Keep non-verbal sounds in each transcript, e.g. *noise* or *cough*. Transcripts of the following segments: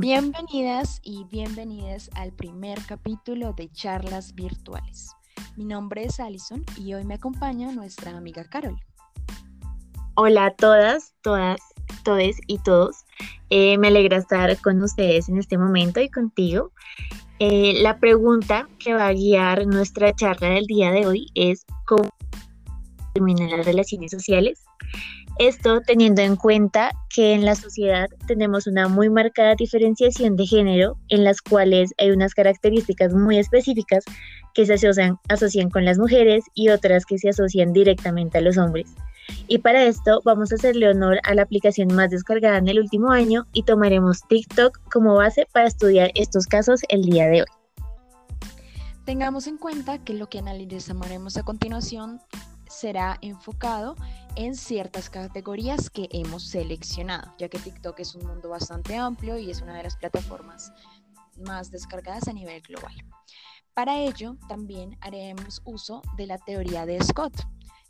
Bienvenidas y bienvenidas al primer capítulo de Charlas Virtuales. Mi nombre es Alison y hoy me acompaña nuestra amiga Carol. Hola a todas, todas, todes y todos. Eh, me alegra estar con ustedes en este momento y contigo. Eh, la pregunta que va a guiar nuestra charla del día de hoy es cómo terminan las relaciones sociales esto teniendo en cuenta que en la sociedad tenemos una muy marcada diferenciación de género en las cuales hay unas características muy específicas que se asocian, con las mujeres y otras que se asocian directamente a los hombres. Y para esto vamos a hacerle honor a la aplicación más descargada en el último año y tomaremos TikTok como base para estudiar estos casos el día de hoy. Tengamos en cuenta que lo que analizaremos a continuación será enfocado en ciertas categorías que hemos seleccionado, ya que TikTok es un mundo bastante amplio y es una de las plataformas más descargadas a nivel global. Para ello, también haremos uso de la teoría de Scott,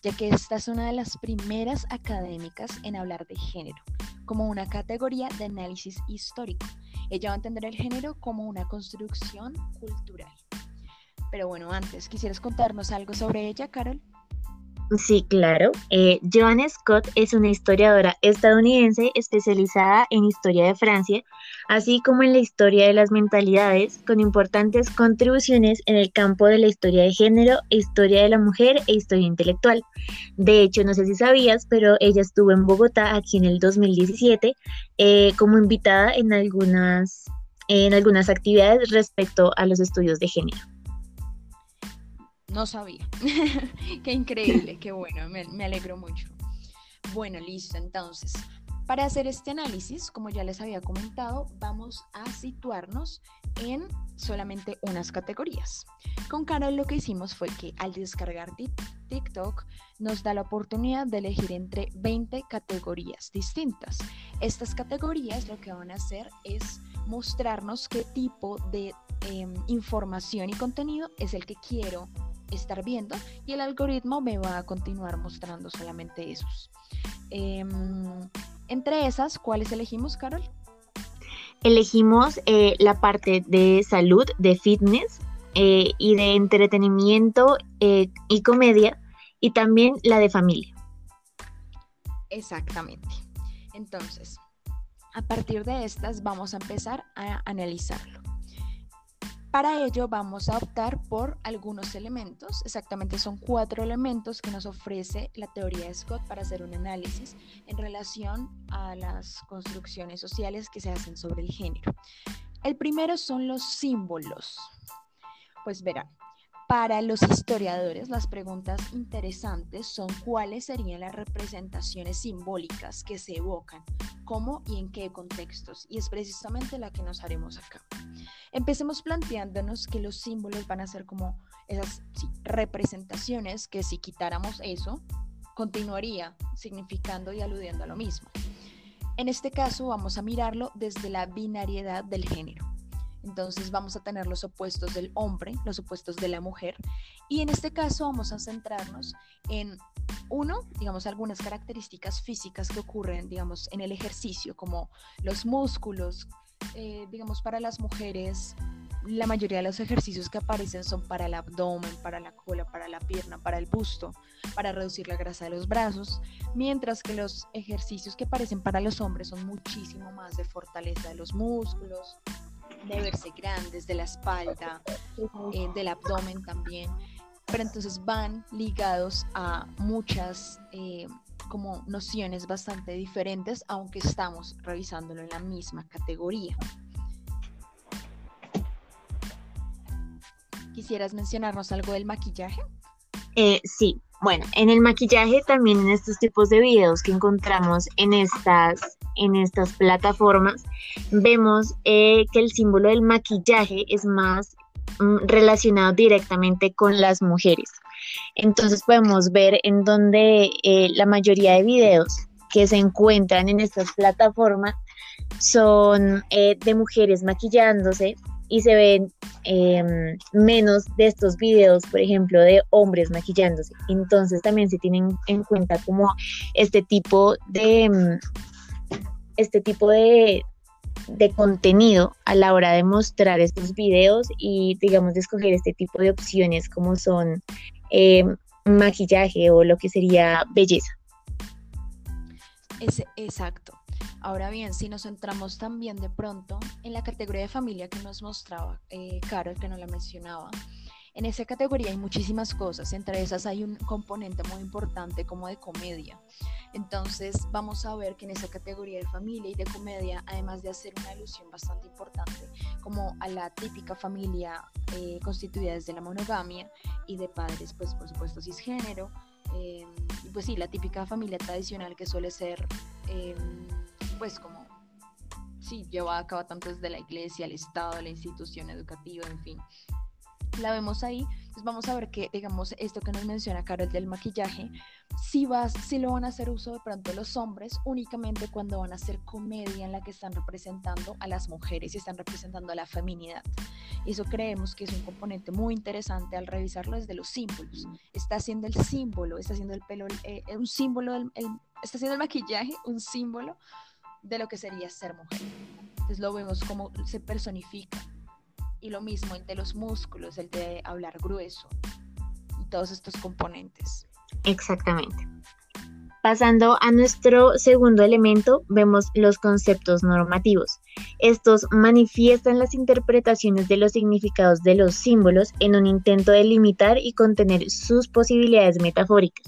ya que esta es una de las primeras académicas en hablar de género, como una categoría de análisis histórico. Ella va a entender el género como una construcción cultural. Pero bueno, antes, ¿quisieras contarnos algo sobre ella, Carol? Sí, claro. Eh, Joan Scott es una historiadora estadounidense especializada en historia de Francia, así como en la historia de las mentalidades, con importantes contribuciones en el campo de la historia de género, historia de la mujer e historia intelectual. De hecho, no sé si sabías, pero ella estuvo en Bogotá aquí en el 2017 eh, como invitada en algunas, en algunas actividades respecto a los estudios de género. No sabía. *laughs* qué increíble, qué bueno, me, alegro mucho. Bueno, listo, entonces, para hacer este análisis, como ya les había comentado, vamos a situarnos en solamente unas categorías. Con Carol lo que hicimos fue que al descargar TikTok nos da la oportunidad de elegir entre 20 categorías distintas. Estas categorías lo que van a hacer es mostrarnos qué tipo de em, información y contenido es el que quiero estar viendo y el algoritmo me va a continuar mostrando solamente esos. Em, entre esas, ¿cuáles elegimos, Carol? Elegimos eh, la parte de salud, de fitness eh, y de entretenimiento eh, y comedia y también la de familia. Exactamente. Entonces, a partir de estas vamos a empezar a analizarlo. Para ello vamos a optar por algunos elementos, exactamente son cuatro elementos que nos ofrece la teoría de Scott para hacer un análisis en relación a las construcciones sociales que se hacen sobre el género. El primero son los símbolos. Pues verán, para los historiadores, las preguntas interesantes son cuáles serían las representaciones simbólicas que se evocan, cómo y en qué contextos, y es precisamente la que nos haremos acá. Empecemos planteándonos que los símbolos van a ser como esas representaciones que si quitáramos eso, continuaría significando y aludiendo a lo mismo. En este caso vamos a mirarlo desde la binariedad del género. Entonces vamos a tener los opuestos del hombre, los opuestos de la mujer. Y en este caso vamos a centrarnos en, uno, digamos, algunas características físicas que ocurren, digamos, en el ejercicio, como los músculos, eh, digamos, para las mujeres. La mayoría de los ejercicios que aparecen son para el abdomen, para la cola, para la pierna, para el busto, para reducir la grasa de los brazos, mientras que los ejercicios que aparecen para los hombres son muchísimo más de fortaleza de los músculos, de verse grandes, de la espalda, eh, del abdomen también, pero entonces van ligados a muchas eh, como nociones bastante diferentes, aunque estamos revisándolo en la misma categoría. ¿Quisieras mencionarnos algo del maquillaje? Eh, sí, bueno, en el maquillaje también en estos tipos de videos que encontramos en estas en estas plataformas, vemos eh, que el símbolo del maquillaje es más relacionado directamente con las mujeres. Entonces podemos ver en donde eh, la mayoría de videos que se encuentran en estas plataformas son eh, de mujeres maquillándose y se ven em, menos de estos videos, por ejemplo, de hombres maquillándose. Entonces también se tienen en cuenta como este tipo de, em, este tipo de, de contenido a la hora de mostrar estos videos y digamos de escoger este tipo de opciones como son eh, maquillaje o lo que sería belleza. Es, exacto. Ahora bien, si nos centramos también de pronto en la categoría de familia que nos mostraba eh, Carol, que no la mencionaba, en esa categoría hay muchísimas cosas, entre esas hay un componente muy importante como de comedia. Entonces vamos a ver que en esa categoría de familia y de comedia, además de hacer una alusión bastante importante como a la típica familia eh, constituida desde la monogamia y de padres, pues por supuesto cisgénero, eh, pues sí, la típica familia tradicional que suele ser em, pues como sí, llevada a cabo tanto desde la iglesia, el Estado, la institución educativa, en fin la vemos ahí, pues vamos a ver que, digamos, esto que nos menciona Carol del maquillaje, si, vas, si lo van a hacer uso de pronto los hombres únicamente cuando van a hacer comedia en la que están representando a las mujeres y están representando a la feminidad. Eso creemos que es un componente muy interesante al revisarlo desde los símbolos. Está haciendo el símbolo, está haciendo el pelo, eh, un símbolo, del, está haciendo el maquillaje un símbolo de lo que sería ser mujer. Entonces lo vemos como se personifica y lo mismo el de los músculos, el de hablar grueso y todos estos componentes. Exactamente. Pasando a nuestro segundo elemento, vemos los conceptos normativos. Estos manifiestan las interpretaciones de los significados de los símbolos en un intento de limitar y contener sus posibilidades metafóricas.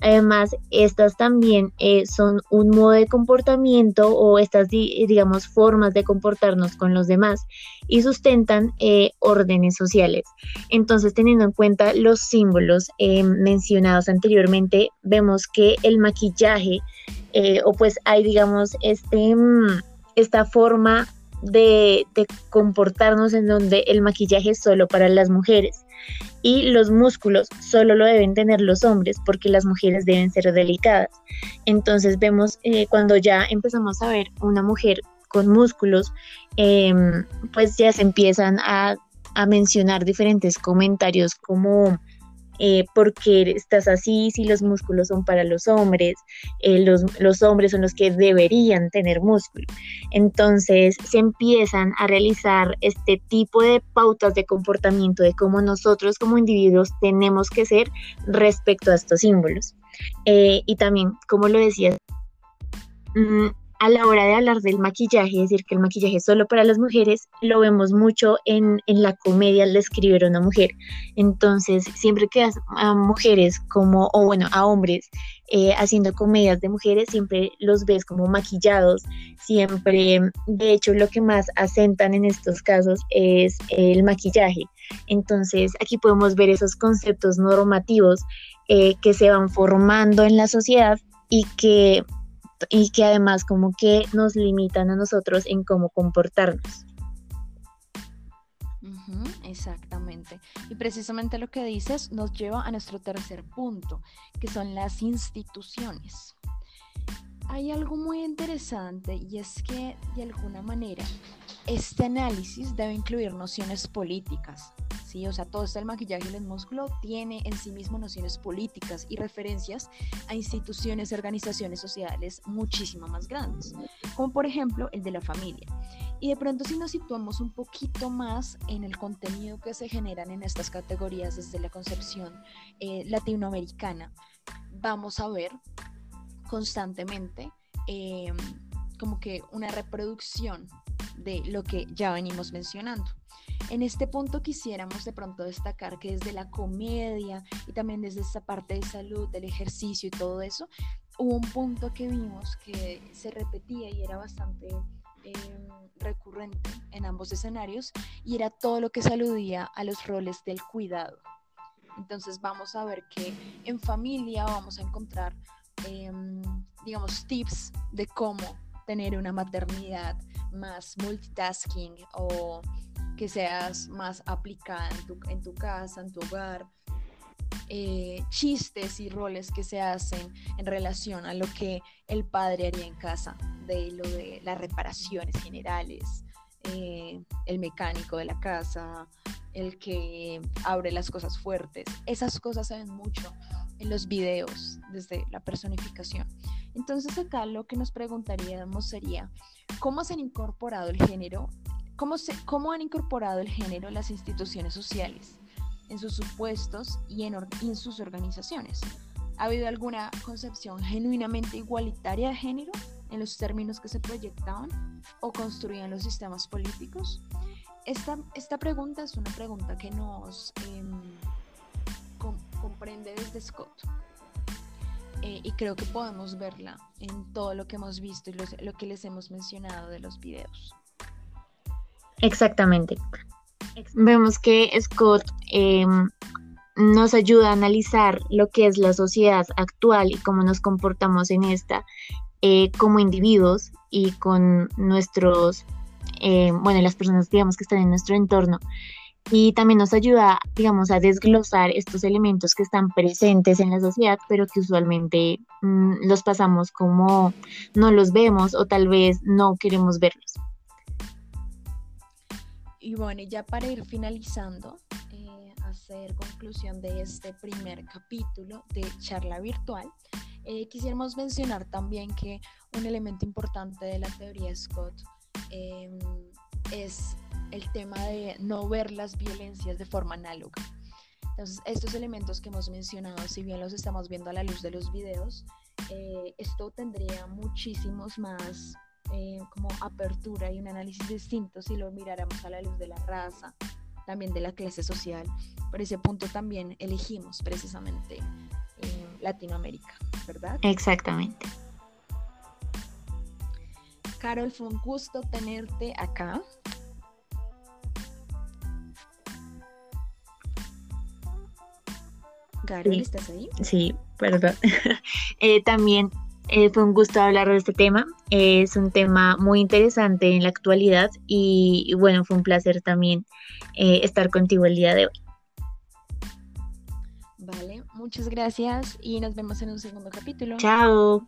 Además, estas también eh, son un modo de comportamiento o estas, digamos, formas de comportarnos con los demás y sustentan eh, órdenes sociales. Entonces, teniendo en cuenta los símbolos eh, mencionados anteriormente, vemos que el maquillaje, o pues hay, digamos, este, mm, esta forma de, de comportarnos en donde el maquillaje es solo para las mujeres y los músculos solo lo deben tener los hombres porque las mujeres deben ser delicadas. Entonces vemos eh, cuando ya empezamos a ver una mujer con músculos, em, pues ya se empiezan a, a mencionar diferentes comentarios como eh, porque estás así si los músculos son para los hombres, eh, los, los, hombres son los que deberían tener músculo. Entonces se empiezan a realizar este tipo de pautas de comportamiento de cómo nosotros como individuos tenemos que ser respecto a estos símbolos. Eh, y también, como lo decía, mm, a la hora de hablar del maquillaje, decir que el maquillaje es solo para las mujeres, lo vemos mucho en, la comedia al escribir a una mujer. Entonces, siempre que a, mujeres como, o bueno, a hombres eh, haciendo comedias de mujeres, siempre los ves como maquillados, siempre, de hecho, lo que más acentan en estos casos es el maquillaje. Entonces, aquí podemos ver esos conceptos normativos eh, que se van formando en la sociedad y que y que además como que nos limitan a nosotros en cómo comportarnos. exactamente. Y precisamente lo que dices nos lleva a nuestro tercer punto, que son las instituciones. Hay algo muy interesante y es que de alguna manera este análisis debe incluir nociones políticas, ¿sí? O sea, todo esto del maquillaje y el músculo tiene en sí mismo nociones políticas y referencias a instituciones y organizaciones sociales muchísimo más grandes, como por ejemplo el de la familia. Y de pronto si nos situamos un poquito más en el contenido que se generan en estas categorías desde la concepción eh, latinoamericana, vamos a ver constantemente em, como que una reproducción de lo que ya venimos mencionando. En este punto quisiéramos de pronto destacar que desde la comedia y también desde esta parte de salud, del ejercicio y todo eso, hubo un punto que vimos que se repetía y era bastante em, recurrente en ambos escenarios y era todo lo que se aludía a los roles del cuidado. Entonces vamos a ver que en familia vamos a encontrar, em, digamos, tips de cómo tener una maternidad más multitasking o que seas más aplicada en tu, casa, en tu hogar, eh, chistes y roles que se hacen en relación a lo que el padre haría en casa, de lo de las reparaciones generales, eh, el mecánico de la casa, el que abre las cosas fuertes. Esas cosas se ven mucho en los videos desde la personificación. Entonces acá lo que nos preguntaríamos sería, ¿cómo se han incorporado el género? ¿Cómo, se, cómo han incorporado el género las instituciones sociales en sus supuestos y en, en sus organizaciones? ¿Ha habido alguna concepción genuinamente igualitaria de género en los términos que se proyectaban o construían los sistemas políticos? Esta, esta pregunta es una pregunta que nos em, comprende desde Scott. Eh, y creo que podemos verla en todo lo que hemos visto y lo que les hemos mencionado de los videos. Exactamente. Vemos que Scott em, nos ayuda a analizar lo que es la sociedad actual y cómo nos comportamos en esta eh, como individuos y con nuestros, eh, bueno, las personas, digamos, que están en nuestro entorno. Y también nos ayuda, digamos, a desglosar estos elementos que están presentes en la sociedad, pero que usualmente mm, los pasamos como no los vemos o tal vez no queremos verlos. Y bueno, ya para ir finalizando, hacer conclusión de este primer capítulo de charla virtual, eh, quisiéramos mencionar también que un elemento importante de la teoría Scott em, es el tema de no ver las violencias de forma análoga. Entonces, estos elementos que hemos mencionado, si bien los estamos viendo a la luz de los videos, eh, esto tendría muchísimos más eh, como apertura y un análisis distinto si lo miráramos a la luz de la raza, también de la clase social. Por ese punto también elegimos precisamente eh, Latinoamérica, ¿verdad? Exactamente. Carol, fue un gusto tenerte acá. Carol, ¿estás ahí? Sí, perdón. *laughs* Eh, también eh, fue un gusto hablar de este tema. es un tema muy interesante en la actualidad y, bueno, fue un placer también eh, estar contigo el día de hoy. Vale, muchas gracias y nos vemos en un segundo capítulo. Chao.